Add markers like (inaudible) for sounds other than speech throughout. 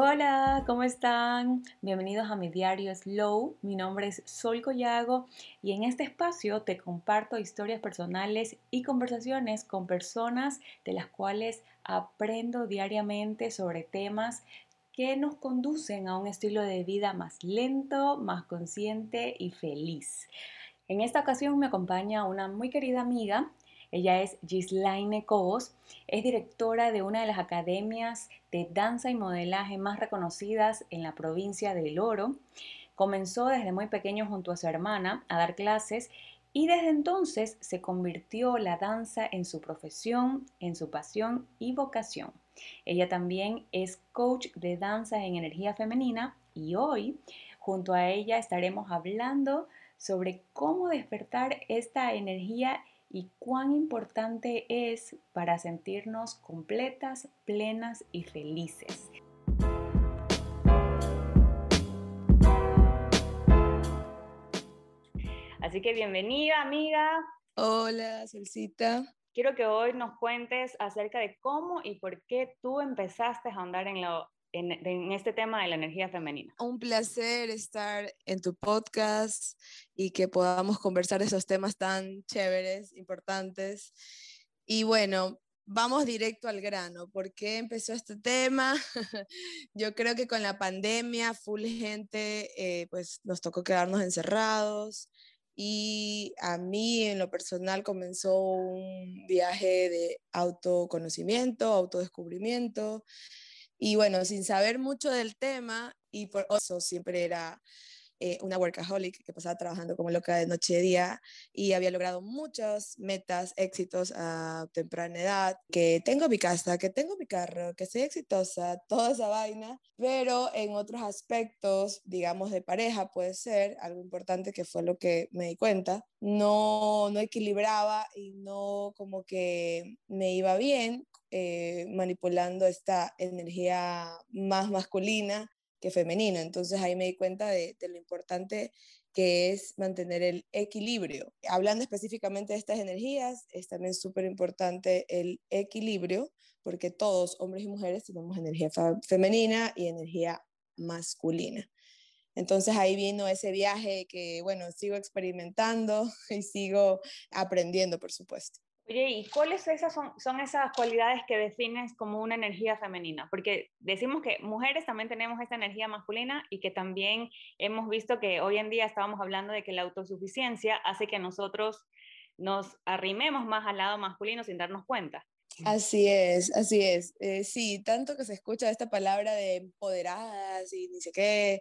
Hola, ¿cómo están? Bienvenidos a mi diario Slow. Mi nombre es Sol Collago y en este espacio te comparto historias personales y conversaciones con personas de las cuales aprendo diariamente sobre temas que nos conducen a un estilo de vida más lento, más consciente y feliz. En esta ocasión me acompaña una muy querida amiga ella es Gislaine Cobos, es directora de una de las academias de danza y modelaje más reconocidas en la provincia de El Oro. Comenzó desde muy pequeño junto a su hermana a dar clases y desde entonces se convirtió la danza en su profesión, en su pasión y vocación. Ella también es coach de danza en energía femenina y hoy junto a ella estaremos hablando sobre cómo despertar esta energía y cuán importante es para sentirnos completas, plenas y felices. Así que bienvenida, amiga. Hola, Solcita. Quiero que hoy nos cuentes acerca de cómo y por qué tú empezaste a ahondar en lo en, este tema de la energía femenina. Un placer estar en tu podcast y que podamos conversar esos temas tan chéveres, importantes. Y bueno, vamos directo al grano. ¿Por qué empezó este tema? (laughs) Yo creo que con la pandemia, full gente, eh, pues nos tocó quedarnos encerrados. Y a mí en lo personal comenzó un viaje de autoconocimiento, autodescubrimiento, y bueno, sin saber mucho del tema, y por eso siempre era eh, una workaholic que pasaba trabajando como loca de noche y día y había logrado muchas metas, éxitos a temprana edad, que tengo mi casa, que tengo mi carro, que soy exitosa, toda esa vaina, pero en otros aspectos, digamos de pareja puede ser, algo importante que fue lo que me di cuenta, no, no equilibraba y no como que me iba bien eh, manipulando esta energía más masculina que femenino. Entonces ahí me di cuenta de, lo importante que es mantener el equilibrio. Hablando específicamente de estas energías, es también súper importante el equilibrio, porque todos, hombres y mujeres, tenemos energía femenina y energía masculina. Entonces ahí vino ese viaje que, bueno, sigo experimentando (laughs) y sigo aprendiendo, por supuesto. Oye, ¿y cuáles esas son, son esas cualidades que defines como una energía femenina? Porque decimos que mujeres también tenemos esta energía masculina y que también hemos visto que hoy en día estábamos hablando de que la autosuficiencia hace que nosotros nos arrimemos más al lado masculino sin darnos cuenta. Así es, así es. Eh, sí, tanto que se escucha esta palabra de empoderadas y ni sé qué,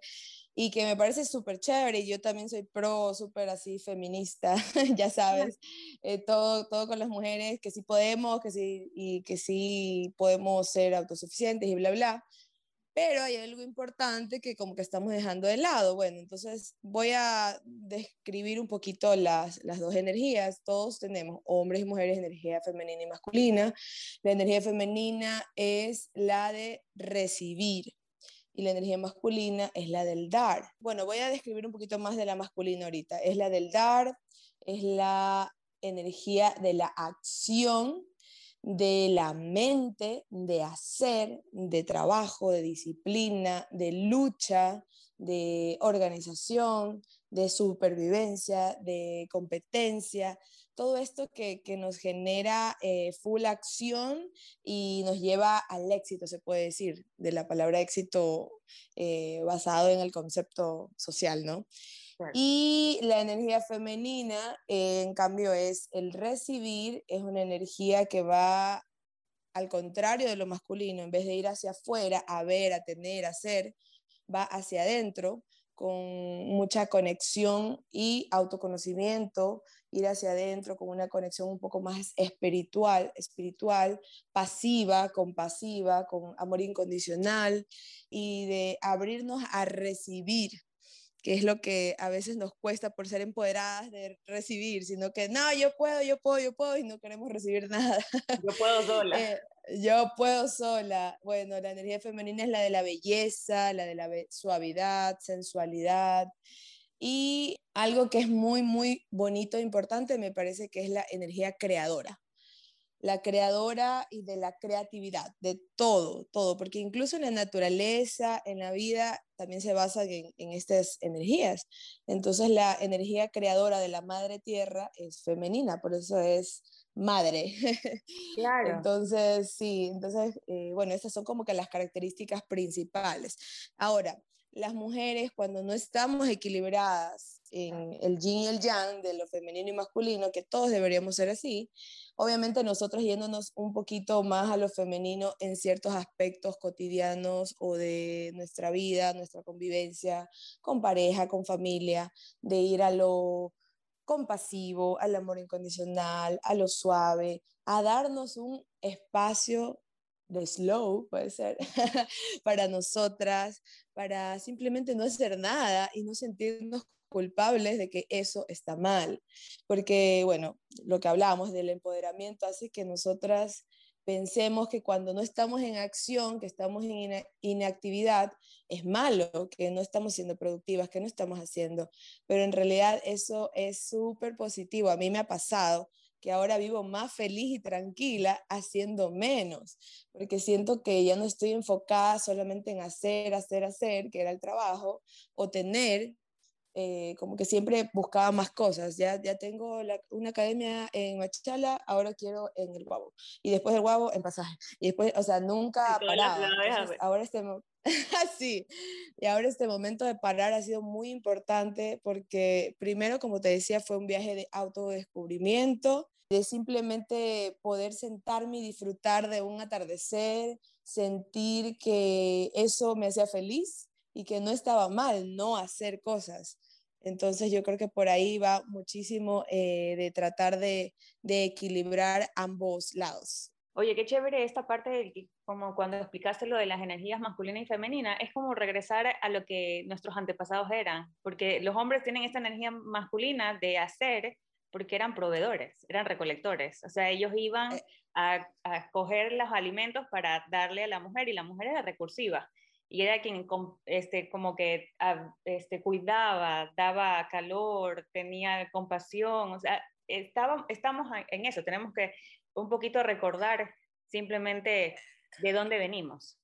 y que me parece súper chévere y yo también soy pro, súper así feminista, (laughs) ya sabes, eh, todo, todo con las mujeres, que sí podemos, que sí, y que sí podemos ser autosuficientes y bla, bla. Pero hay algo importante que como que estamos dejando de lado. Bueno, entonces voy a describir un poquito las, las dos energías. Todos tenemos hombres y mujeres, energía femenina y masculina. La energía femenina es la de recibir, y la energía masculina es la del dar. Bueno, voy a describir un poquito más de la masculina ahorita. Es la del dar, es la energía de la acción, de la mente, de hacer, de trabajo, de disciplina, de lucha, de organización, de supervivencia, de competencia, todo esto que, nos genera eh, full acción y nos lleva al éxito, se puede decir, de la palabra éxito eh, basado en el concepto social, ¿no? Y la energía femenina, eh, en cambio, es el recibir, es una energía que va al contrario de lo masculino, en vez de ir hacia afuera, a ver, a tener, a hacer, va hacia adentro con mucha conexión y autoconocimiento, ir hacia adentro con una conexión un poco más espiritual, espiritual, pasiva, compasiva, con amor incondicional y de abrirnos a recibir que es lo que a veces nos cuesta por ser empoderadas de recibir, sino que no, yo puedo, yo puedo, yo puedo y no queremos recibir (laughs) nada. Yo puedo sola. Eh, yo puedo sola. Bueno, la energía femenina es la de la belleza, la de la suavidad, sensualidad. Y algo que es muy, muy bonito e importante me parece que es la energía creadora. la creadora y de la creatividad, de todo, todo, porque incluso en la naturaleza, en la vida, también se basa en, en, estas energías. Entonces la energía creadora de la madre tierra es femenina, por eso es madre. (laughs) Claro. entonces, sí, entonces, eh, bueno, estas son como que las características principales. Ahora, las mujeres cuando no estamos equilibradas en el yin y el yang de lo femenino y masculino, que todos deberíamos ser así, obviamente nosotros yéndonos un poquito más a lo femenino en ciertos aspectos cotidianos o de nuestra vida, nuestra convivencia con pareja, con familia, de ir a lo compasivo, al amor incondicional, a lo suave, a darnos un espacio de slow, puede ser, (laughs) para nosotras, para simplemente no hacer nada y no sentirnos culpables de que eso está mal. Porque, bueno, lo que hablamos del empoderamiento hace que nosotras pensemos que cuando no estamos en acción, que estamos en inactividad, es malo, que no estamos siendo productivas, que no estamos haciendo. Pero en realidad eso es súper positivo. A mí me ha pasado que ahora vivo más feliz y tranquila haciendo menos, porque siento que ya no estoy enfocada solamente en hacer, hacer, hacer, que era el trabajo, o tener, eh, como que siempre buscaba más cosas. Ya, ya tengo una academia en Machala, ahora quiero en el Guabo. Y después del Guabo en pasaje. Y después, o sea, nunca paraba. ahora este, (laughs) sí, y ahora este momento de parar ha sido muy importante porque primero, como te decía, fue un viaje de autodescubrimiento, de simplemente poder sentarme y disfrutar de un atardecer, sentir que eso me hacía feliz y que no estaba mal no hacer cosas. Entonces yo creo que por ahí va muchísimo eh, de tratar de, equilibrar ambos lados. Oye, qué chévere esta parte, de, como cuando explicaste lo de las energías masculina y femenina, es como regresar a lo que nuestros antepasados eran, porque los hombres tienen esta energía masculina de hacer porque eran proveedores, eran recolectores, o sea, ellos iban eh. a, a coger los alimentos para darle a la mujer y la mujer era recursiva y era quien este, como que ah, este, cuidaba, daba calor, tenía compasión, o sea, estaba, estamos en eso, tenemos que un poquito recordar simplemente de dónde venimos.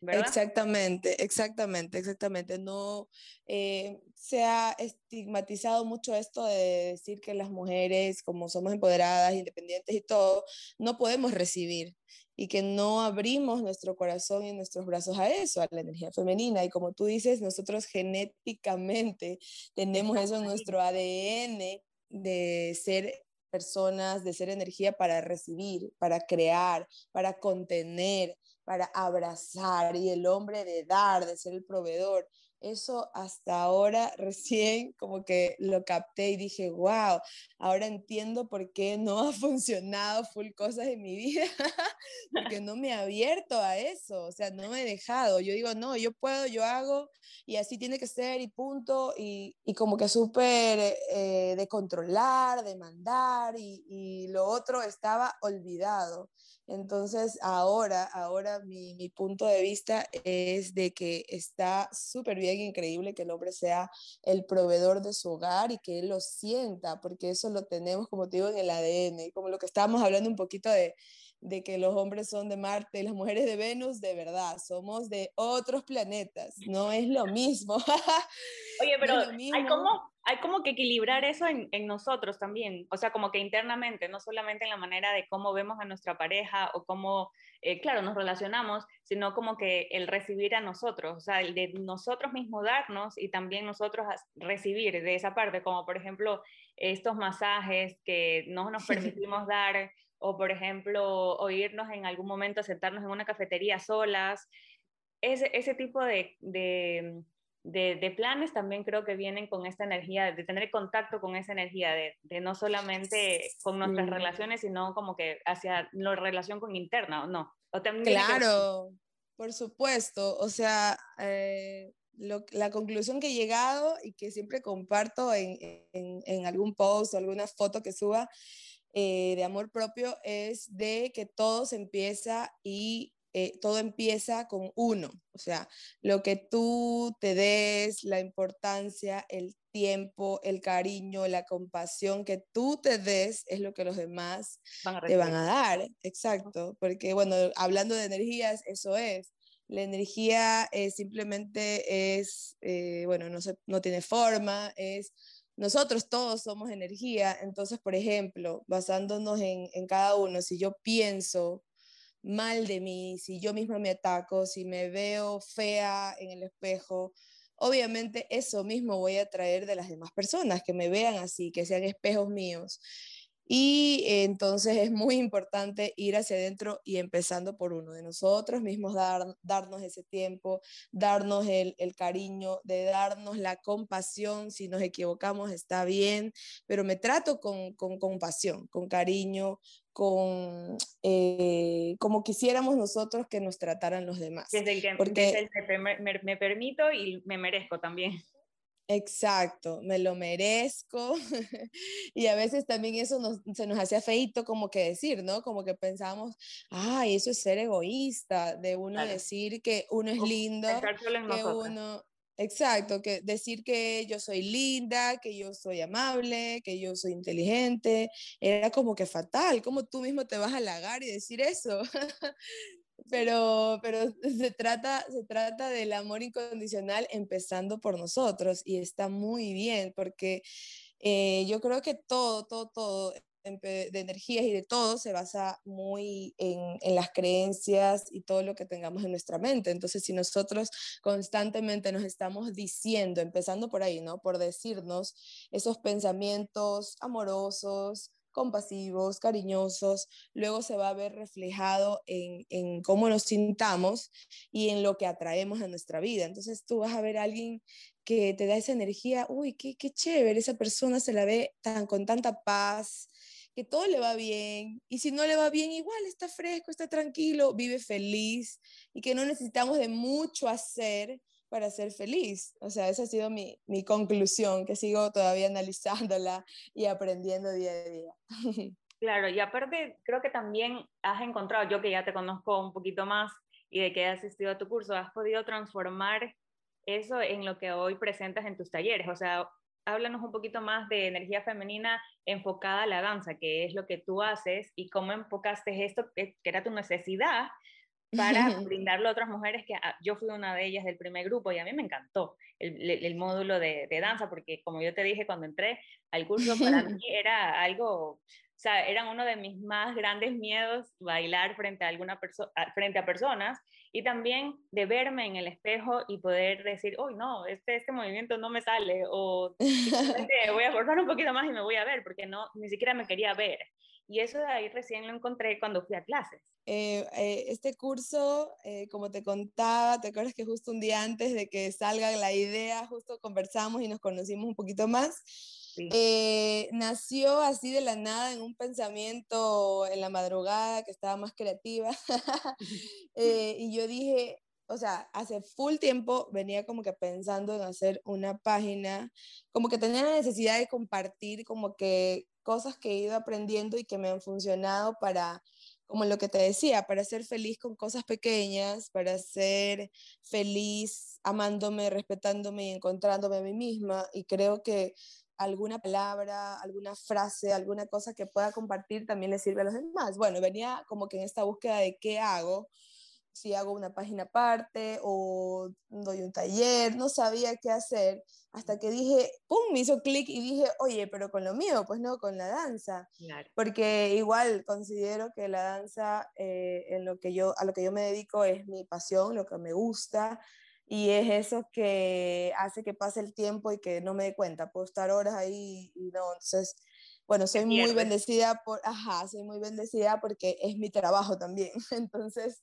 Exactamente, exactamente, exactamente. No eh, se ha estigmatizado mucho esto de decir que las mujeres, como somos empoderadas, independientes y todo, no podemos recibir y que no abrimos nuestro corazón y nuestros brazos a eso, a la energía femenina. Y como tú dices, nosotros genéticamente tenemos eso en nuestro ADN de ser personas, de ser energía para recibir, para crear, para contener, para abrazar y el hombre de dar, de ser el proveedor. Eso hasta ahora (laughs) recién como que lo capté y dije, wow, ahora entiendo por qué no ha funcionado full cosas en mi vida, (laughs) porque no me he abierto a eso, o sea, no me he dejado. Yo digo, no, yo puedo, yo hago y así tiene que ser y punto. Y, y como que súper eh, de controlar, de mandar y, y lo otro estaba olvidado. Entonces, ahora, ahora mi, mi, punto de vista es de que está súper bien, increíble que el hombre sea el proveedor de su hogar y que él lo sienta, porque eso lo tenemos, como te digo, en el ADN, como lo que estábamos hablando un poquito de, de que los hombres son de Marte y las mujeres de Venus, de verdad, somos de otros planetas, no es lo mismo. (laughs) Oye, pero hay como hay como que equilibrar eso en, en, nosotros también, o sea, como que internamente, no solamente en la manera de cómo vemos a nuestra pareja o cómo, eh, claro, nos relacionamos, sino como que el recibir a nosotros, o sea, el de nosotros mismos darnos y también nosotros recibir de esa parte, como por ejemplo estos masajes que no nos (laughs) permitimos dar, o por ejemplo oírnos en algún momento, sentarnos en una cafetería solas, ese, ese tipo de, de de, planes también creo que vienen con esta energía, de tener contacto con esa energía, de, no solamente con nuestras relaciones, sino como que hacia la relación con interna, ¿o no? claro, por supuesto. O sea, eh, la conclusión que he llegado y que siempre comparto en, en, algún post o alguna foto que suba eh, de amor propio es de que todo se empieza y eh, todo empieza con uno, o sea, lo que tú te des, la importancia, el tiempo, el cariño, la compasión que tú te des es lo que los demás te van a dar, exacto, porque bueno, hablando de energías, eso es. La energía eh, simplemente es, eh, bueno, no, no tiene forma, es nosotros todos somos energía, entonces, por ejemplo, basándonos en, cada uno, si yo pienso mal de mí, si yo misma me ataco, si me veo fea en el espejo, obviamente eso mismo voy a traer de las demás personas, que me vean así, que sean espejos míos. Y entonces es muy importante ir hacia adentro y empezando por uno de nosotros mismos, dar, darnos ese tiempo, darnos el, el, cariño, de darnos la compasión. Si nos equivocamos está bien, pero me trato con, con compasión, con cariño, con eh, como quisiéramos nosotros que nos trataran los demás. Desde el que, porque, me, me permito y me merezco también. Exacto, me lo merezco. (laughs) y a veces también eso se nos hacía feito como que decir, ¿no? Como que pensamos, ay, eso es ser egoísta, de uno decir que uno es lindo, que uno, exacto, que decir que yo soy linda, que yo soy amable, que yo soy inteligente, era como que fatal, como tú mismo te vas a halagar y decir eso. (laughs) pero, pero (laughs) se, trata, se trata del amor incondicional empezando por nosotros y está muy bien porque eh, yo creo que todo, todo, todo de energías y de todo se basa muy en, en, las creencias y todo lo que tengamos en nuestra mente. Entonces, si nosotros constantemente nos estamos diciendo, empezando por ahí, ¿no? Por decirnos esos pensamientos amorosos, compasivos, cariñosos, luego se va a ver reflejado en, en, cómo nos sintamos y en lo que atraemos a nuestra vida. Entonces tú vas a ver a alguien que te da esa energía, uy, qué, qué chévere, esa persona se la ve tan, con tanta paz, que todo le va bien, y si no le va bien, igual está fresco, está tranquilo, vive feliz, y que no necesitamos de mucho hacer para ser feliz. O sea, esa ha sido mi, mi conclusión, que sigo todavía analizándola y aprendiendo día a día. (laughs) Claro, y aparte creo que también has encontrado, yo que ya te conozco un poquito más y de que has asistido a tu curso, has podido transformar eso en lo que hoy presentas en tus talleres. O sea, háblanos un poquito más de energía femenina enfocada a la danza, que es lo que tú haces y cómo enfocaste esto, que era tu necesidad, para (laughs) brindarlo a otras mujeres que ah, yo fui una de ellas del primer grupo y a mí me encantó el, el, módulo de, de, danza porque como yo te dije cuando entré al curso para mí (laughs) era algo, o sea, eran uno de mis más grandes miedos bailar frente a alguna persona frente a personas y también de verme en el espejo y poder decir, uy, no, este, este movimiento no me sale o (laughs) voy a forzar un poquito más y me voy a ver porque no, ni siquiera me quería ver. Y eso de ahí recién lo encontré cuando fui a clases. Eh, eh, este curso, eh, como te contaba, te acuerdas que justo un día antes de que salga la idea, justo conversamos y nos conocimos un poquito más. nació así de la nada en un pensamiento en la madrugada que estaba más creativa. (laughs) (laughs) y yo dije, o sea, hace full tiempo venía como que pensando en hacer una página, como que tenía la necesidad de compartir como que cosas que he ido aprendiendo y que me han funcionado para, como lo que te decía, para ser feliz con cosas pequeñas, para ser feliz amándome, respetándome y encontrándome a mí misma. Y creo que alguna palabra, alguna frase, alguna cosa que pueda compartir también le sirve a los demás. Bueno, venía como que en esta búsqueda de qué hago si hago una página aparte o doy un taller, no sabía qué hacer, hasta que dije, ¡pum!, me hizo clic y dije, oye, pero con lo mío, pues no, con la danza. Porque igual considero que la danza, eh, en lo que yo, a lo que yo me dedico es mi pasión, lo que me gusta, y es eso que hace que pase el tiempo y que no me dé cuenta, puedo estar horas ahí y no, entonces... Bueno, soy muy bendecida por, ajá, soy muy bendecida porque es mi trabajo también. (laughs) Entonces,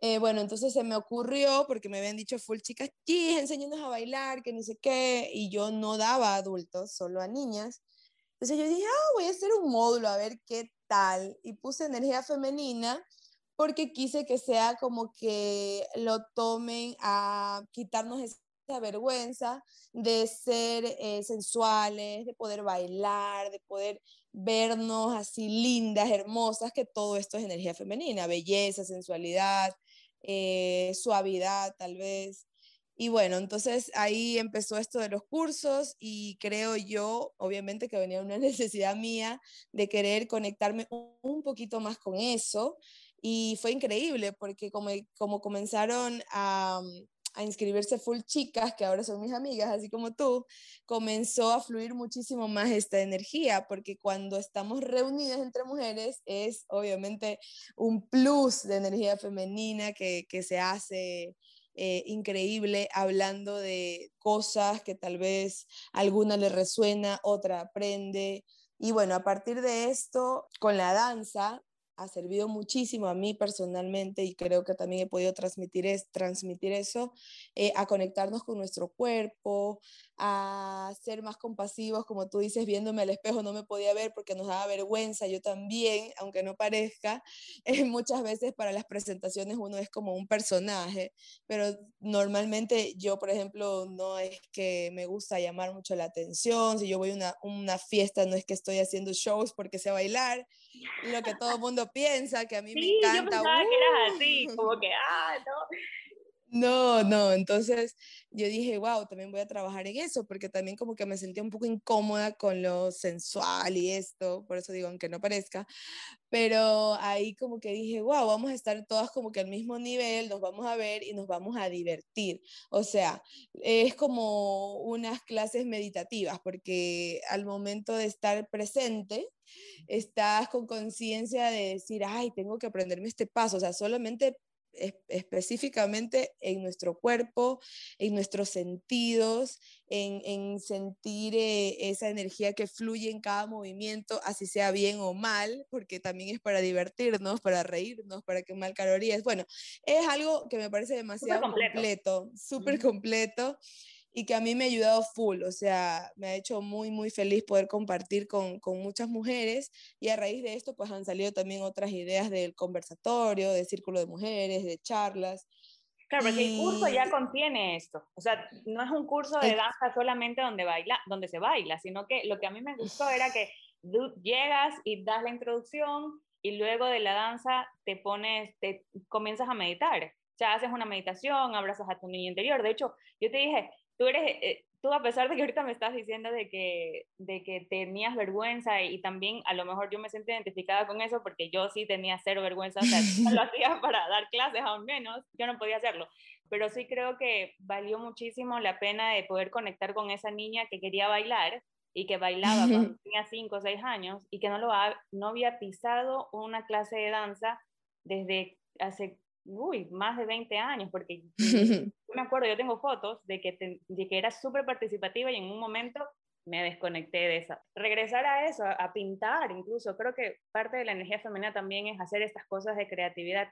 eh, bueno, entonces se me ocurrió, porque me habían dicho full chicas, sí, enséñanos a bailar, que no sé qué, y yo no daba a adultos, solo a niñas. Entonces yo dije, ah, voy a hacer un módulo a ver qué tal. Y puse energía femenina porque quise que sea como que lo tomen a quitarnos esa vergüenza de ser eh, sensuales, de poder bailar, de poder vernos así lindas, hermosas, que todo esto es energía femenina, belleza, sensualidad, eh, suavidad tal vez. Y bueno, entonces ahí empezó esto de los cursos y creo yo, obviamente que venía una (laughs) necesidad mía de querer conectarme un poquito más con eso. Y fue increíble porque como, como comenzaron a, a inscribirse full chicas, que ahora son mis amigas, así como tú, comenzó a fluir muchísimo más esta energía, porque cuando estamos reunidas entre mujeres es obviamente un plus de energía femenina que, que se hace eh, increíble hablando de cosas que tal vez alguna le resuena, otra aprende. Y bueno, a partir de esto, con la danza, ha servido muchísimo a mí personalmente y creo que también he podido transmitir, es, transmitir eso, eh, a conectarnos con nuestro cuerpo, a ser más compasivos, como tú dices, viéndome al espejo no me podía ver porque nos daba vergüenza, yo también, aunque no parezca, (laughs) eh, muchas veces para las presentaciones uno es como un personaje, pero normalmente yo, por ejemplo, no es que me gusta llamar mucho la atención, si yo voy a una, una fiesta no es que estoy haciendo shows porque sé bailar, lo que todo el mundo piensa, que a mí me encanta. Yo pensaba que eras así, como que, ah, no. No, no, entonces yo dije, wow, también voy a trabajar en eso, porque también como que me sentía un poco incómoda con lo sensual y esto, por eso digo, aunque no parezca, pero ahí como que dije, wow, vamos a estar todas como que al mismo nivel, nos vamos a ver y nos vamos a divertir. O sea, es como unas clases meditativas, porque al momento de estar presente, estás con conciencia de decir, ay, tengo que aprenderme este paso, o sea, solamente específicamente en nuestro cuerpo, en nuestros sentidos, en, sentir eh, esa energía que fluye en cada movimiento, así sea bien o mal, porque también es para divertirnos, para reírnos, para quemar calorías. Bueno, es algo que me parece demasiado completo, súper completo y que a mí me ha ayudado full, o sea, me ha hecho muy, muy feliz poder compartir con, con, muchas mujeres y a raíz de esto pues han salido también otras ideas del conversatorio, de círculo de mujeres, de charlas. Claro, porque el curso ya contiene esto, o sea, no es un curso de danza solamente donde, baila, donde se baila, sino que lo que a mí me gustó era que llegas y das la introducción y luego de la danza te pones, te comienzas a meditar. O sea, haces una meditación, abrazas a tu niño interior. De hecho, yo te dije, tú eres, eh, tú a pesar de que ahorita me estás diciendo de que, de que tenías vergüenza y, también a lo mejor yo me siento identificada con eso porque yo sí tenía cero vergüenza, o sea, (laughs) no lo hacía para dar clases aún menos, yo no podía hacerlo, pero sí creo que valió muchísimo la pena de poder conectar con esa niña que quería bailar y que bailaba (laughs) cuando tenía 5 o 6 años y que no, lo no había pisado una clase de danza desde hace uy, más de 20 años, porque (laughs) yo me acuerdo, yo tengo fotos de que, de que era súper participativa y en un momento me desconecté de eso. Regresar a eso, a, pintar incluso, creo que parte de la energía femenina también es hacer estas cosas de creatividad,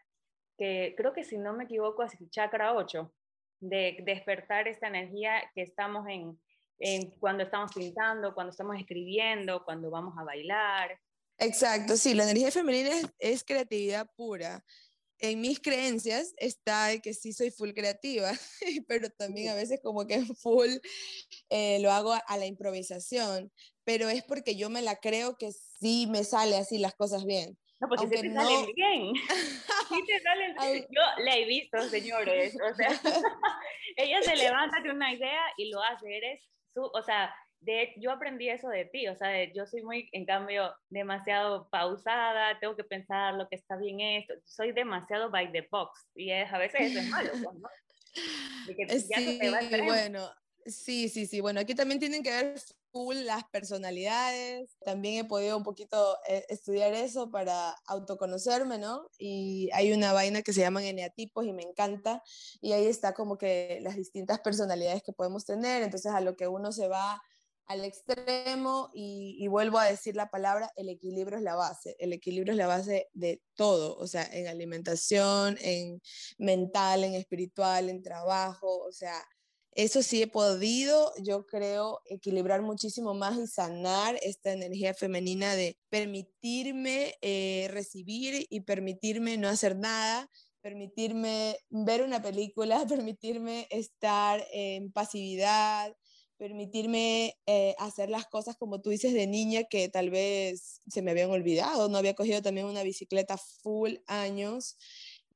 que creo que si no me equivoco es el chakra 8, de despertar esta energía que estamos en, en cuando estamos pintando, cuando estamos escribiendo, cuando vamos a bailar. Exacto, sí, la energía femenina es, es creatividad pura en mis creencias está que sí soy full creativa, (laughs) pero también a veces como que (laughs) full eh, lo hago a, la improvisación, pero es porque yo me la creo que sí me sale así las cosas bien. No, porque (laughs) sí te salen bien. Sí te salen. Yo la he visto, señores. O sea, ella se levanta de una idea y lo hace. Eres su, o sea, de, yo aprendí eso de ti, o sea, yo soy muy, en cambio, demasiado pausada, tengo que pensar lo que está bien esto, soy demasiado by the box y es, a veces eso es malo, pues, ¿no? sí, bueno, sí, sí, sí, bueno, aquí también tienen que ver full las personalidades, también he podido un poquito eh, estudiar eso para autoconocerme, ¿no? Y hay una vaina que se llaman eneatipos y me encanta, y ahí está como que las distintas personalidades que podemos tener, entonces a lo que uno se va al extremo y, vuelvo a decir la palabra, el equilibrio es la base. El equilibrio es la base de todo, o sea, en alimentación, en mental, en espiritual, en trabajo, o sea, eso sí he podido, yo creo, equilibrar muchísimo más y sanar esta energía femenina de permitirme eh, recibir y permitirme no hacer nada, permitirme ver una película, (laughs) permitirme estar en pasividad, permitirme eh, hacer las cosas como tú dices de niña que tal vez se me habían olvidado, no había cogido también una bicicleta full años,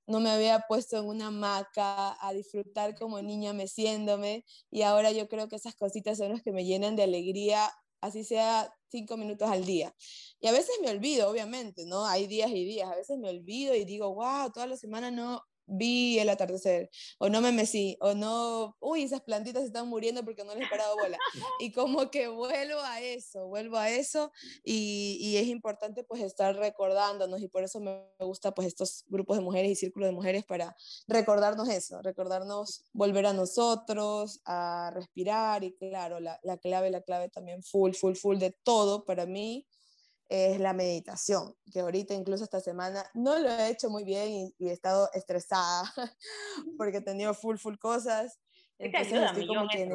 no me había puesto en una hamaca a disfrutar como niña meciéndome y ahora yo creo que esas cositas son las que me llenan de alegría, así sea cinco minutos al día. Y a veces me olvido, obviamente, ¿no? Hay días y días, a veces me olvido y digo, wow, toda la semana no, vi el atardecer, o no me mecí, o no, uy, esas plantitas están muriendo porque no les he parado bola. (laughs) Y como que vuelvo a eso, vuelvo a eso, y, y, es importante pues estar recordándonos, y por eso me gusta pues estos grupos de mujeres y círculos de mujeres para recordarnos eso, recordarnos volver a nosotros, a respirar, y claro, la, la clave, la clave también full, full, full de todo para mí es la meditación, que ahorita incluso esta semana no lo he hecho muy bien y, he estado estresada (laughs) porque he tenido full, full cosas. Entonces estoy como que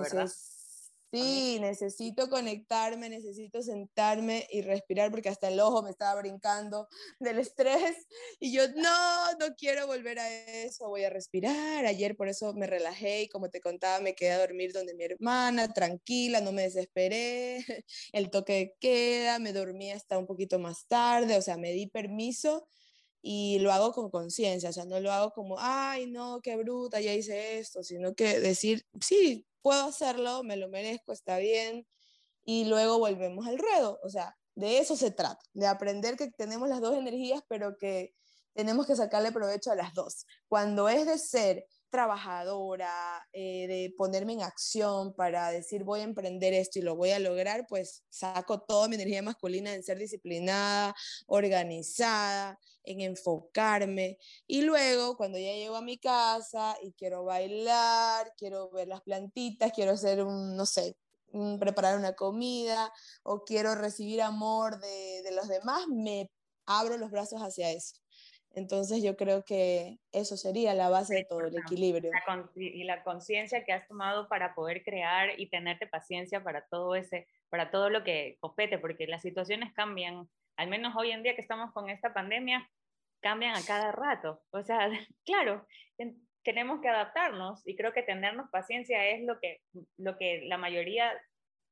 Sí, necesito conectarme, necesito sentarme y respirar porque hasta el ojo me estaba brincando del estrés y yo no, no quiero volver a eso, voy a respirar. Ayer por eso me relajé y como te contaba me quedé a dormir donde mi hermana, tranquila, no me desesperé, (laughs) el toque de queda, me dormí hasta un poquito más tarde, o sea, me di permiso y lo hago con conciencia, o sea, no lo hago como, ay, no, qué bruta, ya hice esto, sino que decir, sí, puedo hacerlo, me lo merezco, está bien, y luego volvemos al ruedo. O sea, de eso se trata, de aprender que tenemos las dos energías, pero que tenemos que sacarle provecho a las dos. Cuando es de ser trabajadora, eh, de ponerme en acción para decir voy a emprender esto y lo voy a lograr, pues saco toda mi energía masculina en ser disciplinada, organizada, en enfocarme. Y luego, cuando ya llego a mi casa y quiero bailar, quiero ver las plantitas, quiero hacer un, no sé, preparar una comida o quiero recibir amor de, de los demás, me abro los brazos hacia eso. Entonces yo creo que eso sería la base de todo, el equilibrio. y la conciencia que has tomado para poder crear y tenerte paciencia para todo ese, para todo lo que compete, porque las situaciones cambian, al menos hoy en día que estamos con esta pandemia, cambian a cada rato. O sea, (laughs) claro, tenemos que adaptarnos y creo que tenernos paciencia es lo que, lo que la mayoría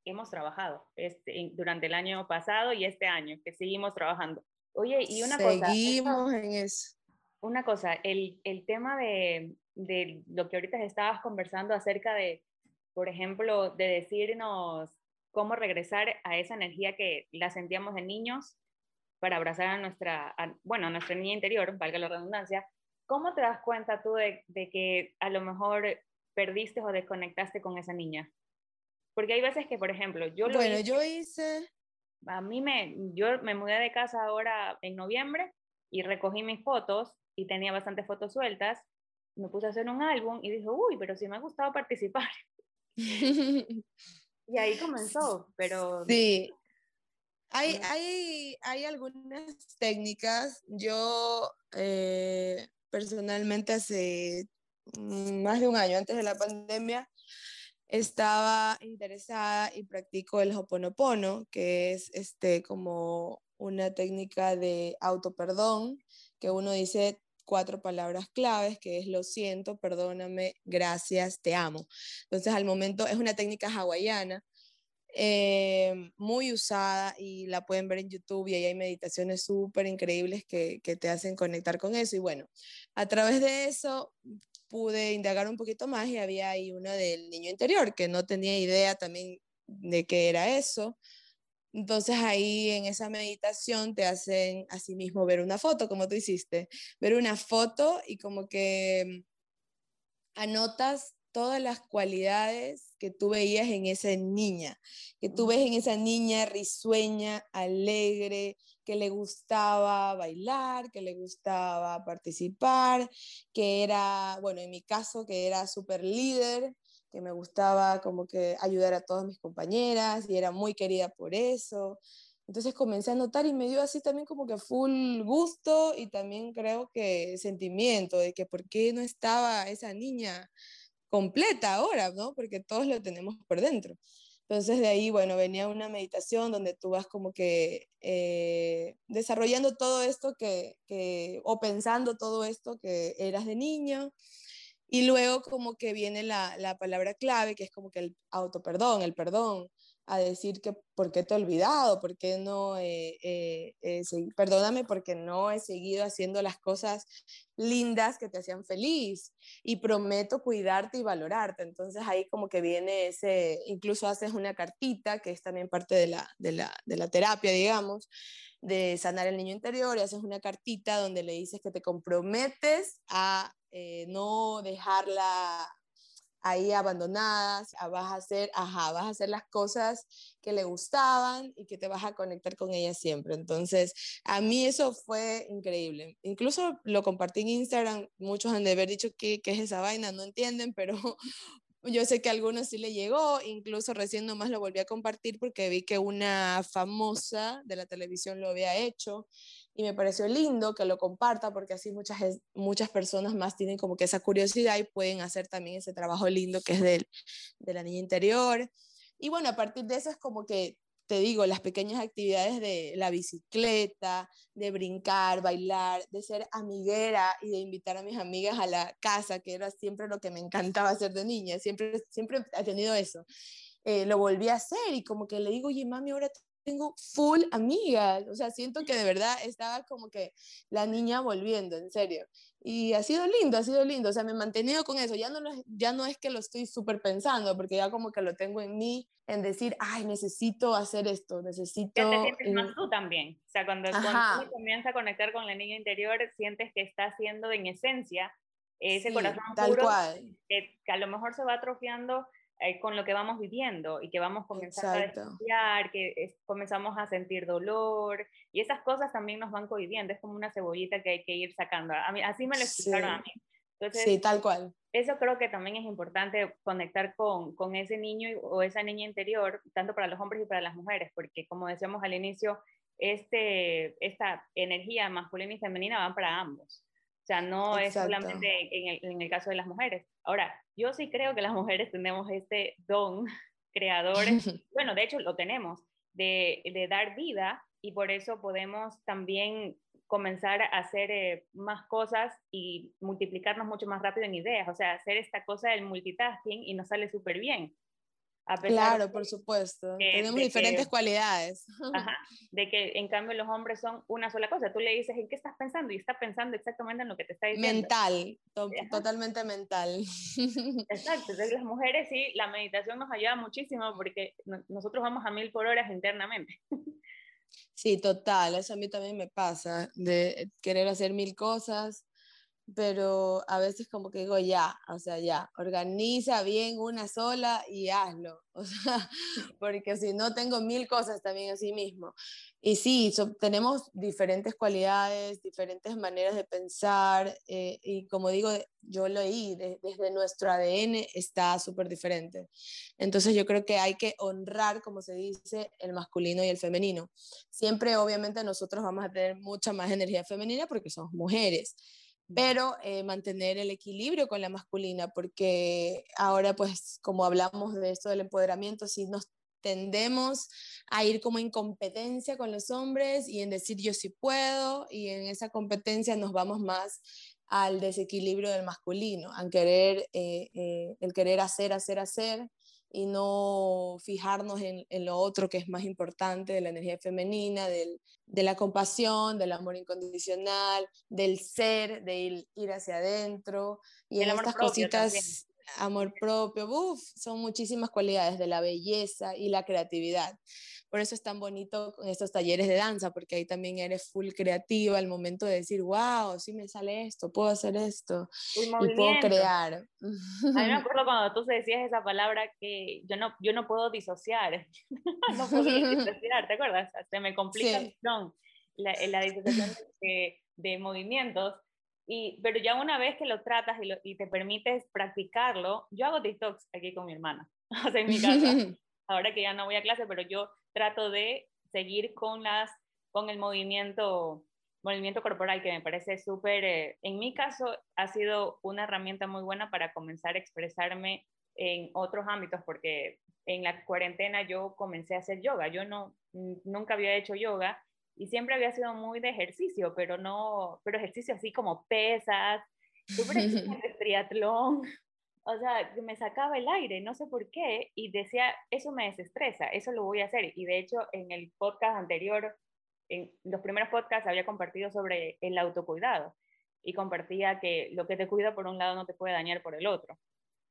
hemos trabajado este, durante el año pasado y este año, que seguimos trabajando. Oye, y una cosa. Seguimos en eso. Una cosa, el, el tema de, de, lo que ahorita estabas conversando acerca de, por ejemplo, de decirnos cómo regresar a esa energía que la sentíamos de niños para abrazar a nuestra, bueno, a nuestra niña interior, valga la redundancia, ¿cómo te das cuenta tú de, de, que a lo mejor perdiste o desconectaste con esa niña? Porque hay veces que, por ejemplo, yo lo Bueno, yo hice a mí me, yo me mudé de casa ahora en noviembre y recogí mis fotos y tenía bastantes fotos sueltas. Me puse a hacer un álbum y dije, uy, pero sí me ha gustado participar. (laughs) y ahí comenzó, pero... Sí. Hay, hay, hay algunas técnicas. Yo eh, personalmente hace más de un año antes de la pandemia estaba interesada y practico el Hoponopono, que es este, como una técnica de autoperdón, que uno dice cuatro palabras claves, que es lo siento, perdóname, gracias, te amo. Entonces, al momento es una técnica hawaiana, eh, muy usada y la pueden ver en YouTube y ahí hay meditaciones súper increíbles que, que te hacen conectar con eso. Y bueno, a través de eso pude indagar un poquito más y había ahí uno del niño interior, que no tenía idea también de qué era eso. Entonces ahí en esa meditación te hacen así mismo ver una foto, como tú hiciste, ver una foto y como que anotas todas las cualidades que tú veías en esa niña, que tú ves en esa niña risueña, alegre, que le gustaba bailar, que le gustaba participar, que era, bueno, en mi caso, que era súper líder, que me gustaba como que ayudar a todas mis compañeras y era muy querida por eso. Entonces comencé a notar y me dio así también como que full gusto y también creo que sentimiento de que por qué no estaba esa niña completa ahora, ¿no? Porque todos lo tenemos por dentro. Entonces de ahí, bueno, venía una meditación donde tú vas como que eh, desarrollando todo esto que, o pensando todo esto que eras de niño. Y luego como que viene la, la palabra clave, que es como que el autoperdón, el perdón. A decir que por qué te he olvidado, por qué no, eh, perdóname porque no he seguido haciendo las cosas lindas que te hacían feliz y prometo cuidarte y valorarte. Entonces ahí como que viene ese, incluso haces una cartita, que es también parte de la, de la, de la terapia, digamos, de sanar el niño interior y haces una cartita donde le dices que te comprometes a eh, no dejarla ahí abandonadas, vas a hacer, ajá, vas a hacer las cosas que le gustaban y que te vas a conectar con ella siempre. Entonces, a mí eso fue increíble. Incluso lo compartí en Instagram, muchos han de haber dicho que, es esa vaina, no entienden, pero (laughs) yo sé que a algunos sí le llegó, incluso recién nomás lo volví a compartir porque vi que una famosa de la televisión lo había hecho y me pareció lindo que lo comparta porque así muchas, muchas personas más tienen como que esa curiosidad y pueden hacer también ese trabajo lindo que es de, de la niña interior. Y bueno, a partir de eso es como que, te digo, las pequeñas actividades de la bicicleta, de brincar, bailar, de ser amiguera y de invitar a mis amigas a la casa, que era siempre lo que me encantaba hacer de niña, siempre, siempre he tenido eso. Eh, lo volví a hacer y como que le digo, oye, mami, ahora tengo full amigas, o sea, siento que de verdad estaba como que la niña volviendo, en serio. Y ha sido lindo, ha sido lindo, o sea, me he mantenido con eso, ya no, ya no es que lo estoy súper pensando, porque ya como que lo tengo en mí, en decir, ay, necesito hacer esto, necesito... Ya te sientes más tú también, o sea, cuando, cuando comienza a conectar con la niña interior, sientes que está haciendo en esencia ese corazón tal cual. Que, que a lo mejor se va atrofiando eh, con lo que vamos viviendo y que vamos comenzando a estudiar, que comenzamos a sentir dolor y esas cosas también nos van cohibiendo, es como una cebollita que hay que ir sacando. A mí, así me lo explicaron a mí. Entonces, sí, tal cual. Eso creo que también es importante conectar con, con ese niño o esa niña interior, tanto para los hombres y para las mujeres, porque como decíamos al inicio, este, esta energía masculina y femenina van para ambos. O sea, no es solamente en el, en el, caso de las mujeres. Ahora, yo sí creo que las mujeres tenemos este don (laughs) creador, (laughs) bueno, de hecho lo tenemos, de, de, dar vida y por eso podemos también comenzar a hacer eh, más cosas y multiplicarnos mucho más rápido en ideas, o sea, hacer esta cosa del multitasking y nos sale súper bien claro, por supuesto. Tenemos diferentes cualidades. Ajá, (laughs) de que en cambio los hombres son una sola cosa. Tú le dices, ¿en qué estás pensando? Y está pensando exactamente en lo que te está diciendo. Mental, totalmente mental. (laughs) Exacto. Entonces las mujeres sí, la meditación nos ayuda muchísimo porque nosotros vamos a mil por horas internamente. Sí, total. Eso a mí también me pasa, de querer hacer mil cosas pero a veces como que digo, ya, o sea, ya, organiza bien una sola y hazlo, (laughs) o sea, porque si no tengo mil cosas también así mismo. Y sí, tenemos diferentes cualidades, diferentes maneras de pensar, eh, y como digo, yo lo oí, desde nuestro ADN está súper diferente. Entonces yo creo que hay que honrar, como se dice, el masculino y el femenino. Siempre, obviamente, nosotros vamos a tener mucha más energía femenina porque somos mujeres pero eh, mantener el equilibrio con la masculina, porque ahora pues como hablamos de esto del empoderamiento, si nos tendemos a ir como en competencia con los hombres y en decir yo sí puedo y en esa competencia nos vamos más al desequilibrio del masculino, al querer, eh, eh, el querer hacer, hacer, hacer y no fijarnos en, en, lo otro que es más importante, de la energía femenina, del, de la compasión, del amor incondicional, del ser, de ir, ir hacia adentro. Y en estas cositas, amor propio, uf, son muchísimas cualidades de la belleza y la creatividad. Por eso es tan bonito con estos talleres de danza, porque ahí también eres full creativa al momento de decir, wow, sí me sale esto, puedo hacer esto y puedo crear. A mí me (laughs) acuerdo cuando tú decías esa palabra que yo no, yo no puedo disociar, (laughs) no puedo disociar, ¿te acuerdas? Se me complica la, la disociación de, de, movimientos. Y, pero ya una vez que lo tratas y, lo, y te permites practicarlo, yo hago TikToks aquí con mi hermana, (laughs) o sea, en mi casa. Ahora que ya no voy a clase, pero yo trato de seguir con, las, con el movimiento, movimiento corporal que me parece súper, eh, en mi caso ha sido una herramienta muy buena para comenzar a expresarme en otros ámbitos, porque en la cuarentena yo comencé a hacer yoga, yo no, nunca había hecho yoga y siempre había sido muy de ejercicio, pero no, pero ejercicio así como pesas, súper (laughs) triatlón, o sea, me sacaba el aire, no sé por qué, y decía, eso me desestresa, eso lo voy a hacer. Y de hecho, en el podcast anterior, en los primeros podcasts había compartido sobre el autocuidado y compartía que lo que te cuida por un lado no te puede dañar por el otro.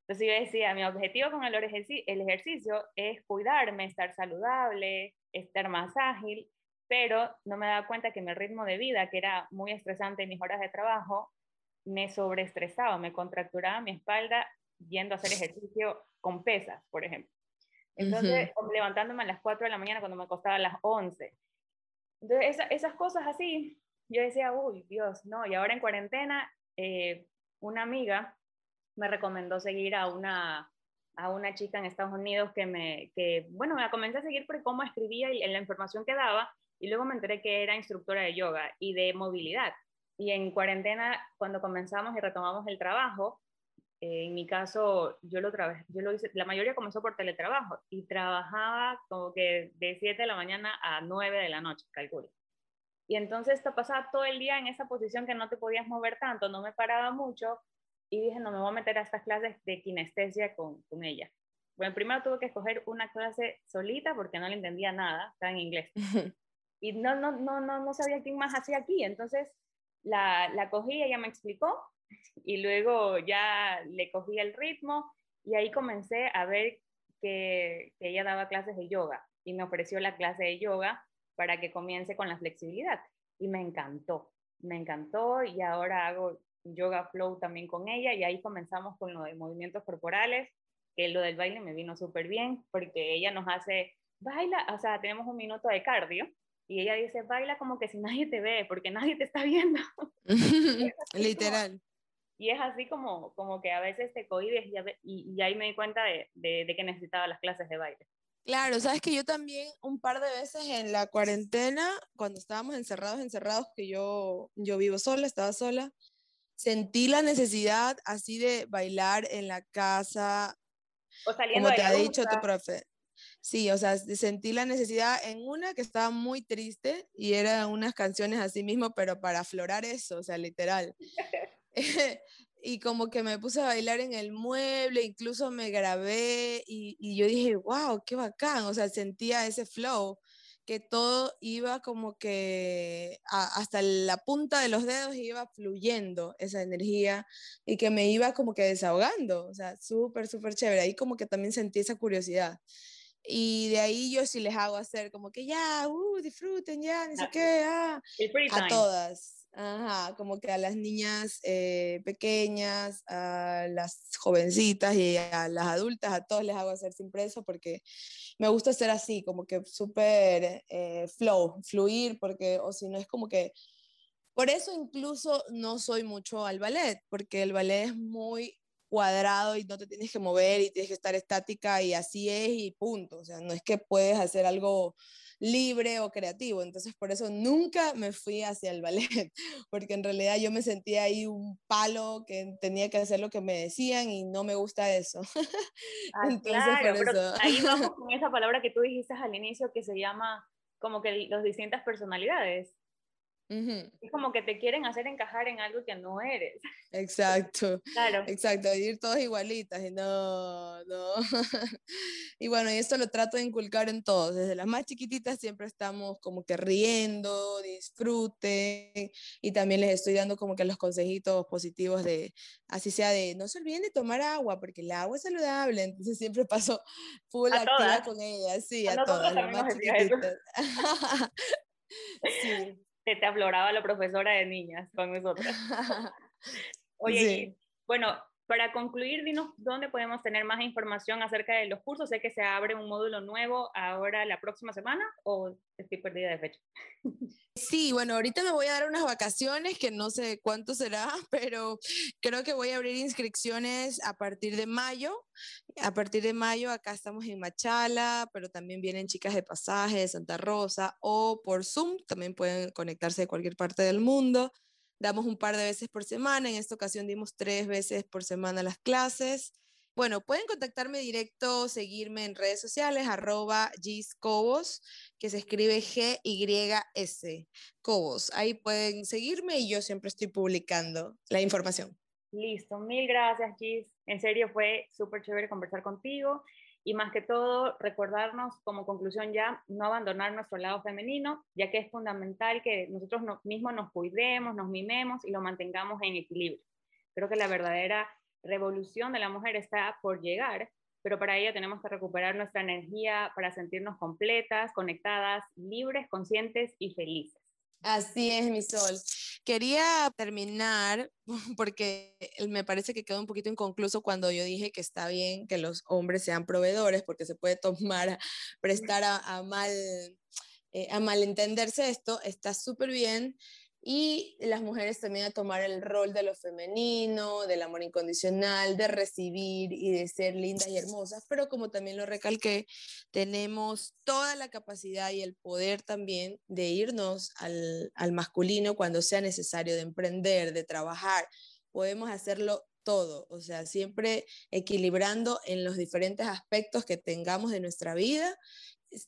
Entonces yo decía, mi objetivo con el ejercicio es cuidarme, estar saludable, estar más ágil, pero no me daba cuenta que mi ritmo de vida, que era muy estresante en mis horas de trabajo, me sobreestresaba, me contracturaba mi espalda yendo a hacer ejercicio con pesas, por ejemplo. Entonces, levantándome a las 4 de la mañana cuando me acostaba a las 11. Entonces, esas cosas así, yo decía, uy, Dios, no. Y ahora en cuarentena, eh, una amiga me recomendó seguir a una, a una chica en Estados Unidos que me, que, bueno, me comencé a seguir por cómo escribía y en la información que daba, y luego me enteré que era instructora de yoga y de movilidad. Y en cuarentena, cuando comenzamos y retomamos el trabajo, eh, en mi caso, yo lo, yo lo hice, la mayoría comenzó por teletrabajo y trabajaba como que de 7 de la mañana a 9 de la noche, calculo. Y entonces te pasaba todo el día en esa posición que no te podías mover tanto, no me paraba mucho y dije, no me voy a meter a estas clases de kinestesia con, con ella. Bueno, primero tuve que escoger una clase solita porque no le entendía nada, estaba en inglés. (laughs) Y no, no, no, no, no sabía quién más hacía aquí. Entonces la, la cogí, ella me explicó y luego ya le cogí el ritmo y ahí comencé a ver que, que, ella daba clases de yoga y me ofreció la clase de yoga para que comience con la flexibilidad y me encantó, me encantó y ahora hago yoga flow también con ella y ahí comenzamos con lo de movimientos corporales, que lo del baile me vino súper bien porque ella nos hace, baila, o sea, tenemos un minuto de cardio y ella dice, baila como que si nadie te ve, porque nadie te está viendo. (laughs) (laughs) Literal. Y es así como, como que a veces te cohibes y, y, ahí me di cuenta de, de, que necesitaba las clases de baile. Claro, sabes que yo también un par de veces en la cuarentena, cuando estábamos encerrados, encerrados, que yo, yo vivo sola, estaba sola, sentí la necesidad así de bailar en la casa, o saliendo como te ha dicho tu profe. Sí, o sea, sentí la necesidad en una que estaba muy triste y eran unas canciones así mismo, pero para aflorar eso, o sea, literal. (laughs) (laughs) y como que me puse a bailar en el mueble, incluso me grabé y, y, yo dije, wow, qué bacán, o sea, sentía ese flow, que todo iba como que hasta la punta de los dedos iba fluyendo esa energía y que me iba como que desahogando, o sea, súper, súper chévere, ahí como que también sentí esa curiosidad. Y de ahí yo sí les hago hacer como que ya, uh, disfruten ya, ni sé qué, ah, a todas. Ajá, como que a las niñas eh, pequeñas, a las jovencitas y a las adultas, a todos les hago hacer sin preso porque me gusta hacer así, como que súper eh, flow, fluir, porque o si no es como que... Por eso incluso no soy mucho al ballet, porque el ballet es muy cuadrado y no te tienes que mover y tienes que estar estática y así es y punto. O sea, no es que puedes hacer algo libre o creativo. Entonces, por eso nunca me fui hacia el ballet, (laughs) porque en realidad yo me sentía ahí un palo que tenía que hacer lo que me decían y no me gusta eso. (laughs) Ah, claro, pero ahí vamos (laughs) con esa palabra que tú dijiste al inicio que se llama como que las distintas personalidades. Es como que te quieren hacer encajar en algo que no eres. Exacto. (laughs) Claro. Exacto, ir todas igualitas y no, no. (laughs) y bueno, y esto lo trato de inculcar en todos. Desde las más chiquititas siempre estamos como que riendo, disfruten y también les estoy dando como que los consejitos positivos de, así sea de, no se olviden de tomar agua porque el agua es saludable. Entonces siempre paso (laughs) full activa con ellas, sí, a, todas, las más chiquititas. sí te, te afloraba la profesora de niñas con nosotras. (laughs) Oye, bueno, para concluir, dinos dónde podemos tener más información acerca de los cursos. Sé que se abre un módulo nuevo ahora la próxima semana o estoy perdida de fecha. (laughs) Sí, bueno, ahorita me voy a dar unas vacaciones que no sé cuánto será, (laughs) pero creo que voy a abrir inscripciones a partir de mayo. A partir de mayo acá estamos en Machala, pero también vienen chicas de pasaje de Santa Rosa o por Zoom, también pueden conectarse de cualquier parte del mundo. Damos un par de veces por semana, en esta ocasión dimos tres veces por semana las clases. Bueno, pueden contactarme directo, seguirme en redes sociales, arroba giscobos, que se escribe G-Y-S, Cobos. Ahí pueden seguirme y yo siempre estoy publicando la información. Listo, mil gracias, Gis. En serio, fue súper chévere conversar contigo y más que todo recordarnos como conclusión ya no abandonar nuestro lado femenino, ya que es fundamental que nosotros mismos nos cuidemos, nos mimemos y lo mantengamos en equilibrio. Creo que la verdadera revolución de la mujer está por llegar, pero para ello tenemos que recuperar nuestra energía para sentirnos completas, conectadas, libres, conscientes y felices. Así es, mi sol. Quería terminar (laughs) porque me parece que quedó un poquito inconcluso cuando yo dije que está bien que los hombres sean proveedores porque se puede tomar, prestar a, mal, eh, a malentenderse esto, está súper bien y las mujeres también a tomar el rol de lo femenino, del amor incondicional, de recibir y de ser lindas y hermosas, pero como también lo recalqué, tenemos toda la capacidad y el poder también de irnos al, al masculino cuando sea necesario, de emprender, de trabajar, podemos hacerlo todo, o sea, siempre equilibrando en los diferentes aspectos que tengamos de nuestra vida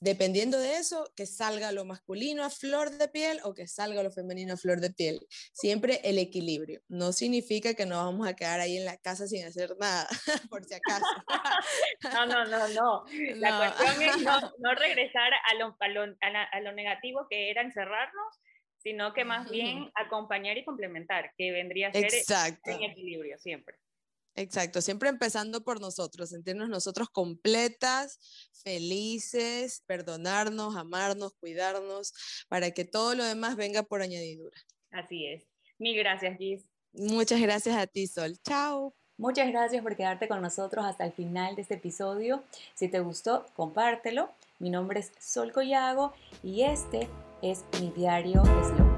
dependiendo de eso, que salga lo masculino a flor de piel o que salga lo femenino a flor de piel. Siempre el equilibrio. No significa que nos vamos a quedar ahí en la casa sin hacer nada, (laughs) por si acaso. (laughs) no, no, no, no. (laughs) La cuestión es no, regresar a lo, a, lo, negativo que era encerrarnos, sino que más bien acompañar y complementar, que vendría a ser en equilibrio siempre. Exacto, siempre empezando por nosotros, sentirnos nosotros completas, felices, perdonarnos, amarnos, cuidarnos, para que todo lo demás venga por añadidura. Así es. Mil gracias, Gis. Muchas gracias a ti, Sol. Chao. Muchas gracias por quedarte con nosotros hasta el final de este episodio. Si te gustó, compártelo. Mi nombre es Sol Collago y este es mi diario Slow.